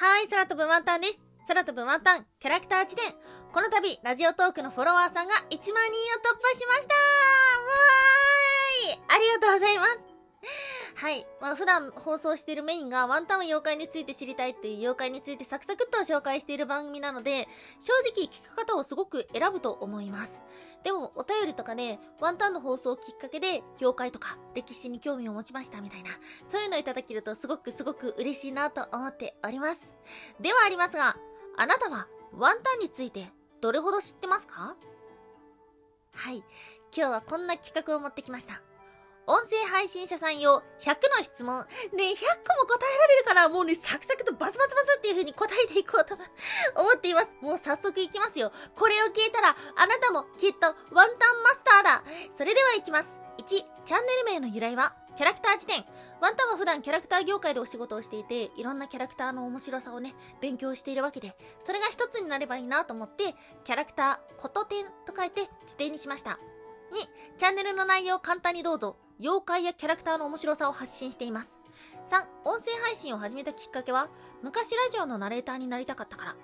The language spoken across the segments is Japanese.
はい、空飛ぶワンタンです。空飛ぶワンタン、キャラクター地点。この度、ラジオトークのフォロワーさんが1万人を突破しましたわーいありがとうございますはい。まあ、普段放送しているメインがワンタンは妖怪について知りたいっていう妖怪についてサクサクっと紹介している番組なので、正直聞く方をすごく選ぶと思います。でも、お便りとかで、ワンタンの放送をきっかけで、妖怪とか歴史に興味を持ちましたみたいな、そういうのをいただけるとすごくすごく嬉しいなと思っております。ではありますが、あなたはワンタンについてどれほど知ってますか？はい。今日はこんな企画を持ってきました。音声配信者さん用100の質問。ね100個も答えられるから、もうね、サクサクとバスバスバスっていう風に答えていこうと思っています。もう早速いきますよ。これを聞いたら、あなたもきっとワンタンマスターだ。それではいきます。1、チャンネル名の由来は、キャラクター辞典。ワンタンは普段キャラクター業界でお仕事をしていて、いろんなキャラクターの面白さをね、勉強しているわけで、それが一つになればいいなと思って、キャラクター、ことてんと書いて辞典にしました。2、チャンネルの内容を簡単にどうぞ。妖怪やキャラクターの面白さを発信しています。3、音声配信を始めたきっかけは、昔ラジオのナレーターになりたかったから。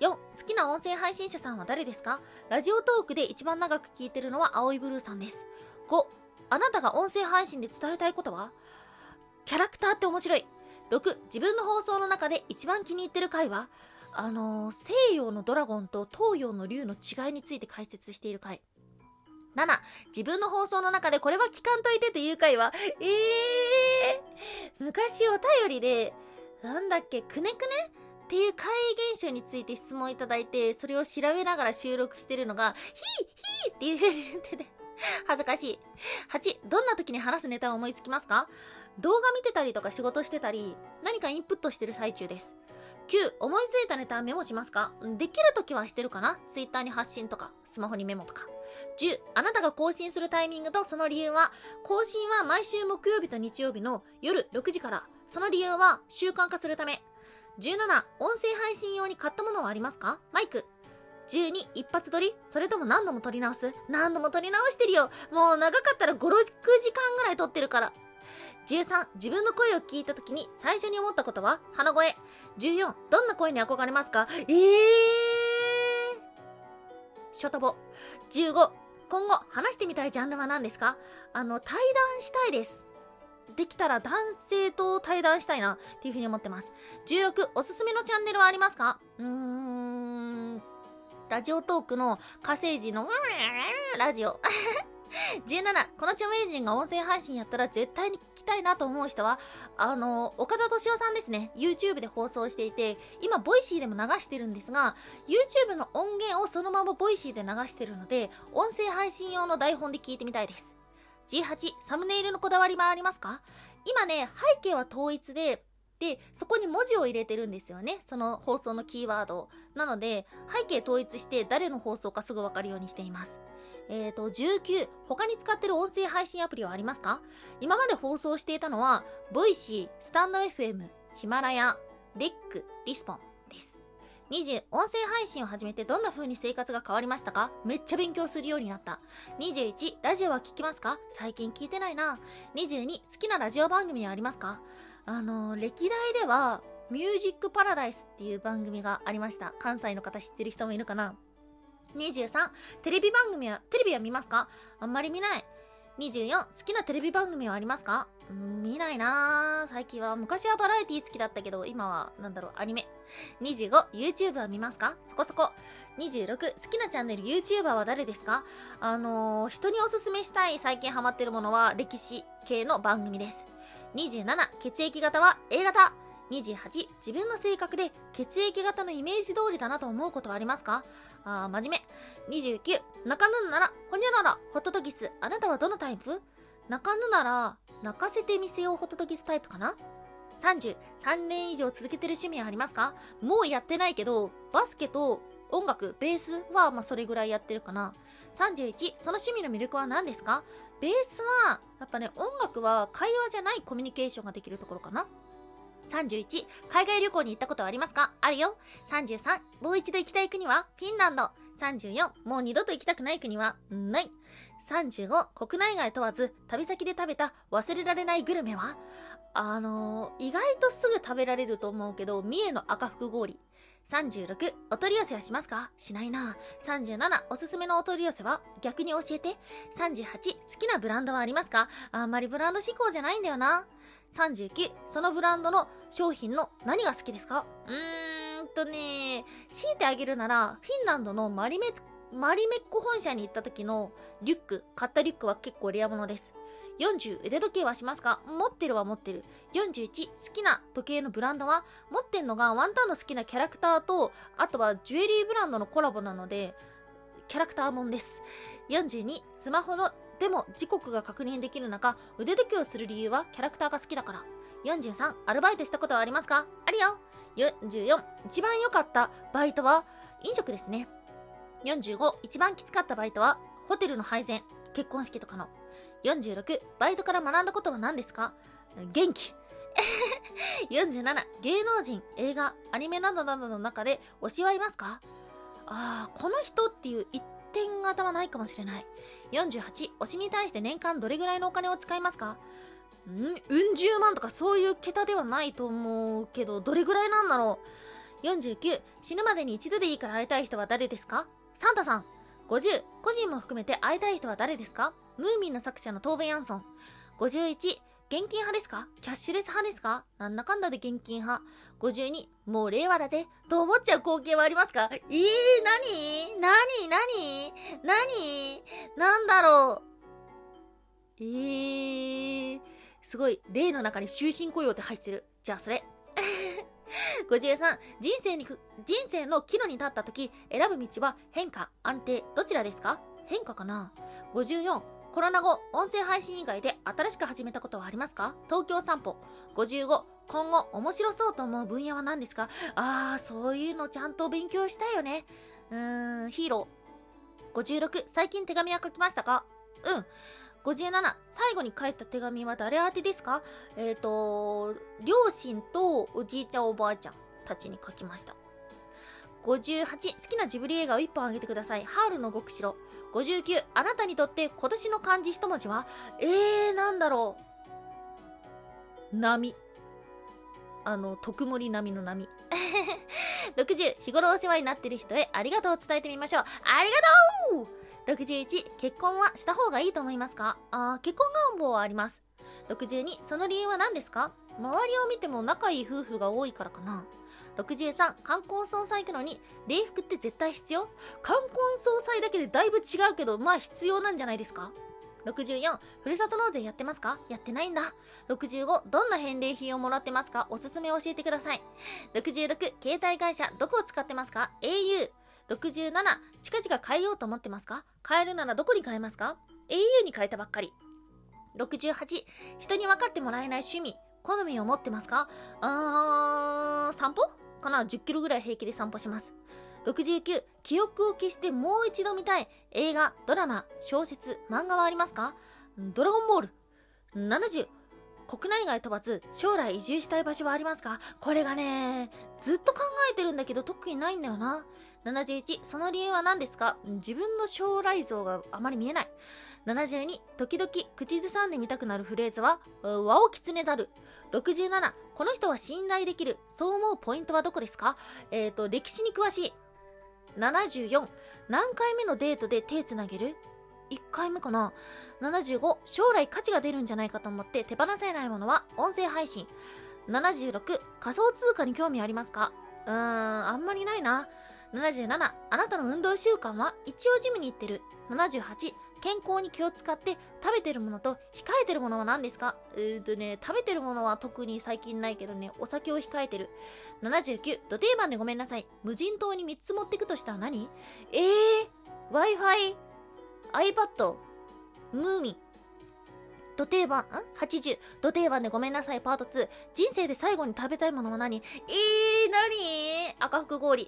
4、好きな音声配信者さんは誰ですか？ラジオトークで一番長く聞いてるのは青いブルーさんです。5、あなたが音声配信で伝えたいことは？キャラクターって面白い。6、自分の放送の中で一番気に入ってる回は？あのー、西洋のドラゴンと東洋の竜の違いについて解説している回。7、自分の放送の中でこれは聞かんといてという回は、えー、昔お便りで、なんだっけ、くねくね？っていう怪異現象について質問いただいて、それを調べながら収録してるのが、ヒーヒーっていう風に言ってて、恥ずかしい。8、どんな時に話すネタを思いつきますか？動画見てたりとか仕事してたり、何かインプットしてる最中です。9、思いついたネタはメモしますか？できる時はしてるかな ?Twitter に発信とか、スマホにメモとか。10、あなたが更新するタイミングとその理由は、更新は毎週木曜日と日曜日の夜6時から、その理由は習慣化するため。17、音声配信用に買ったものはありますか？マイク。12、一発撮り？それとも何度も撮り直す？何度も撮り直してるよ。もう長かったら5、6時間ぐらい撮ってるから。13、自分の声を聞いた時に最初に思ったことは？鼻声。14、どんな声に憧れますか？えー。ショトボ。15、今後話してみたいジャンルは何ですかあの、対談したいです。できたら男性と対談したいなっていうふうに思ってます。16、おすすめのチャンネルはありますか？うーん、 Radiotalk の火星人の ラジオ。17、この著名人が音声配信やったら絶対に聞きたいなと思う人は、あの、岡田斗司夫さんですね。YouTube で放送していて、今、 Voicy でも流してるんですが、YouTube の音源をそのまま Voicy で流してるので、音声配信用の台本で聞いてみたいです。18、サムネイルのこだわりはありますか？今ね、背景は統一で、で、そこに文字を入れてるんですよね。その放送のキーワード。なので、背景統一して誰の放送かすぐわかるようにしています。えーと、19、他に使ってる音声配信アプリはありますか？今まで放送していたのは、 Voicy、 stand.fm、 Himalaya、 REC、リスポン。20、音声配信を始めてどんな風に生活が変わりましたか？めっちゃ勉強するようになった。21、ラジオは聞きますか？最近聞いてないな。22、好きなラジオ番組はありますか？あの、歴代では、ミュージックパラダイスっていう番組がありました。関西の方知ってる人もいるかな23、テレビ番組は、テレビは見ますか？あんまり見ない。24、好きなテレビ番組はありますか？見ないなぁ。最近は、昔はバラエティ好きだったけど、今は、なんだろう、アニメ。25、YouTube は見ますか？そこそこ。26、好きなチャンネル YouTuber は誰ですか？あのー、人におすすめしたい最近ハマってるものは、歴史系の番組です。27、血液型は A 型。28、自分の性格で血液型のイメージ通りだなと思うことはありますか？あー、真面目。29、泣かぬなら、ほにゃらら、ホトトギス。あなたはどのタイプ？泣かぬなら、泣かせてみせようホトトギスタイプかな ?30、3年以上続けてる趣味はありますか？もうやってないけど、バスケと音楽、ベースは、まあ、それぐらいやってるかな。31、その趣味の魅力は何ですか？ベースは、やっぱね、音楽は会話じゃないコミュニケーションができるところかな。31、海外旅行に行ったことはありますか？あるよ。33、もう一度行きたい国は？フィンランド。34、もう二度と行きたくない国は？ない。35、国内外問わず、旅先で食べた忘れられないグルメは？あのー、意外とすぐ食べられると思うけど、三重の赤福氷。36、お取り寄せはしますか？しないな。37、おすすめのお取り寄せは？逆に教えて。38、好きなブランドはありますか？あんまりブランド志向じゃないんだよな。39、そのブランドの商品の何が好きですか？うーんとね、強いてあげるなら、フィンランドのマリメ、マリメッコ本社に行った時のリュック、買ったリュックは結構レア物です。40腕時計はしますか？持ってるは持ってる。41好きな時計のブランドは持ってんのがワンタンの好きなキャラクターと、あとはジュエリーブランドのコラボなので、キャラクターもんです。42スマホのでも時刻が確認できる中、腕時計をする理由はキャラクターが好きだから。43アルバイトしたことはありますか？あるよ。44一番良かったバイトは？飲食ですね。45一番きつかったバイトは？ホテルの配膳、結婚式とかの。46バイトから学んだことは何ですか？元気 47芸能人映画アニメなどなどの中で推しはいますか？ああこの人っていう一点が頭ないかもしれない。48推しに対して年間どれぐらいのお金を使いますか？んうん十万とかそういう桁ではないと思うけどどれぐらいなんだろう？49死ぬまでに一度でいいから会いたい人は誰ですか？サンタさん。50個人も含めて会いたい人は誰ですか？ムーミンの作者のトーベ・ヤンソン。51、現金派ですか？キャッシュレス派ですか？なんだかんだで現金派。52、もう令和だぜ。と思っちゃう光景はありますか？えー、なになになになになんだろう。えー、すごい、例の中に終身雇用って入ってる。じゃあそれ。53人生に人生の岐路に立った時選ぶ道は変化安定どちらですか？変化かな？54コロナ後、音声配信以外で新しく始めたことはありますか？東京散歩。55、今後面白そうと思う分野は何ですか？あー、そういうのちゃんと勉強したいよね。うーん、ヒーロー。56、最近手紙は書きましたか？うん。57、最後に書いた手紙は誰宛てですか？えっ、ー、と、両親とおじいちゃんおばあちゃんたちに書きました。58、好きなジブリ映画を1本あげてください。ハールの極白。59、あなたにとって今年の漢字一文字は？えー、なんだろう。波。あの、特盛り波の波。60、日頃お世話になってる人へありがとうを伝えてみましょう。ありがとう !61、結婚はした方がいいと思いますか？あ結婚願望はあります。62、その理由は何ですか？周りを見ても仲いい夫婦が多いからかな。63、冠婚葬祭行くのに、礼服って絶対必要？冠婚葬祭だけでだいぶ違うけど、まあ必要なんじゃないですか？64、ふるさと納税やってますか？やってないんだ。65、どんな返礼品をもらってますか？おすすめ教えてください。66、携帯会社どこを使ってますか ?au。67、近々変えようと思ってますか？変えるならどこに変えますか ?au に変えたばっかり。68、人に分かってもらえない趣味、好みを持ってますか？あーん、散歩？かな？10キロぐらい平気で散歩します。69、記憶を消してもう一度見たい映画、ドラマ、小説、漫画はありますか？ドラゴンボール。70、国内外問わず将来移住したい場所はありますか？これがね、ずっと考えてるんだけど特にないんだよな。71、その理由は何ですか？自分の将来像があまり見えない。72、時々口ずさんでみたくなるフレーズは、和をきつねざる。67、この人は信頼できる。そう思うポイントはどこですか？えっ、ー、と、歴史に詳しい。74、何回目のデートで手つなげる ?1 回目かな ?75、将来価値が出るんじゃないかと思って手放せないものは音声配信。76、仮想通貨に興味ありますか？うーん、あんまりないな。77、あなたの運動習慣は一応ジムに行ってる。78、健康に気を使って食べてるものと控えてるものは何ですか？うーとね、食べてるものは特に最近ないけどね、お酒を控えてる。79、土定番でごめんなさい。無人島に3つ持ってくとしたら何？えー、Wi-Fi、iPad、ムーミン。土定番、ん ?80、土定番でごめんなさい、パート2。人生で最後に食べたいものは何？えー、何？赤福氷。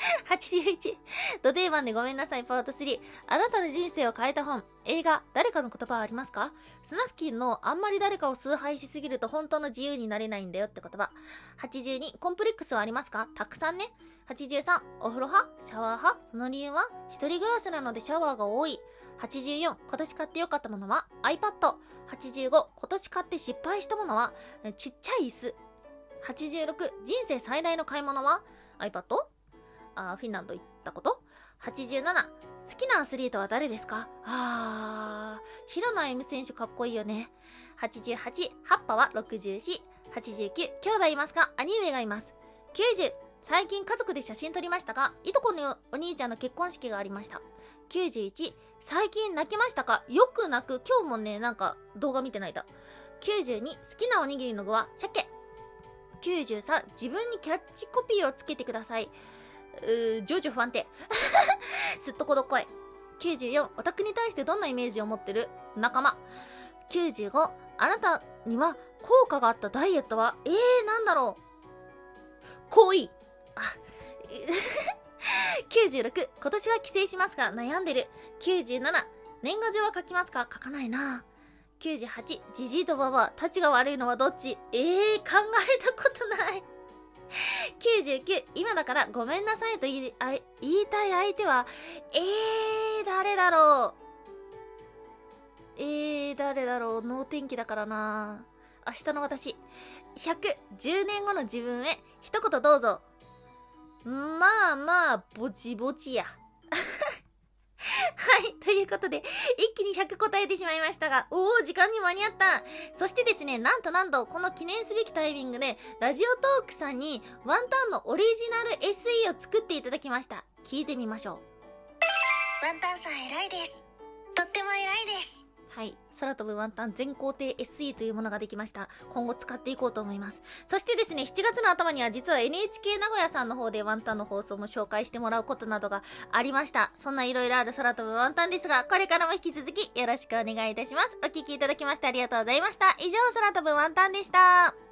81ド定番でごめんなさいパート3あなたの人生を変えた本。映画誰かの言葉はありますか？スナフキンのあんまり誰かを崇拝しすぎると本当の自由になれないんだよって言葉。82コンプレックスはありますか？たくさんね。83お風呂派シャワー派。その理由は一人暮らしなのでシャワーが多い。84今年買ってよかったものは iPad85 今年買って失敗したものはちっちゃい椅子。86人生最大の買い物は iPad? あフィンランド行ったこと？87好きなアスリートは誰ですか？あー平野歩夢選手かっこいいよね。88葉っぱは64 89兄弟いますか？兄上がいます。90最近家族で写真撮りましたがいとこのお兄ちゃんの結婚式がありました。91最近泣きましたか？よく泣く。今日もねなんか動画見てないだ。92好きなおにぎりの具は鮭。93自分にキャッチコピーをつけてください。うー情緒不安定。すっとこどっこい。94オタクに対してどんなイメージを持ってる？仲間。95あなたには効果があったダイエットは？えー、なんだろう？恋あ 96今年は帰省しますか悩んでる。97年賀状は書きますか？書かないな。98じじいとばばたちが悪いのはどっち？えー、考えたことない。99今だからごめんなさいと言い言いたい相手はえー、誰だろう。えー、誰だろう。能天気だからな。明日の私。110年後の自分へ。一言どうぞ。まあまあぼちぼちや。はい。ということで、一気に100答えてしまいましたが、おお、時間に間に合ったそしてですね、なんとなんと、この記念すべきタイミングで、ラジオトークさんに、ワンタンのオリジナル SE を作っていただきました。聞いてみましょう。ワンタンさん偉いです。とっても偉いです。はい。空飛ぶワンタン全工程 SE というものができました。今後使っていこうと思います。そしてですね、7月の頭には実は NHK 名古屋さんの方でワンタンの放送も紹介してもらうことなどがありました。そんないろいろある空飛ぶワンタンですが、これからも引き続きよろしくお願いいたします。お聴きいただきましてありがとうございました。以上、空飛ぶワンタンでした。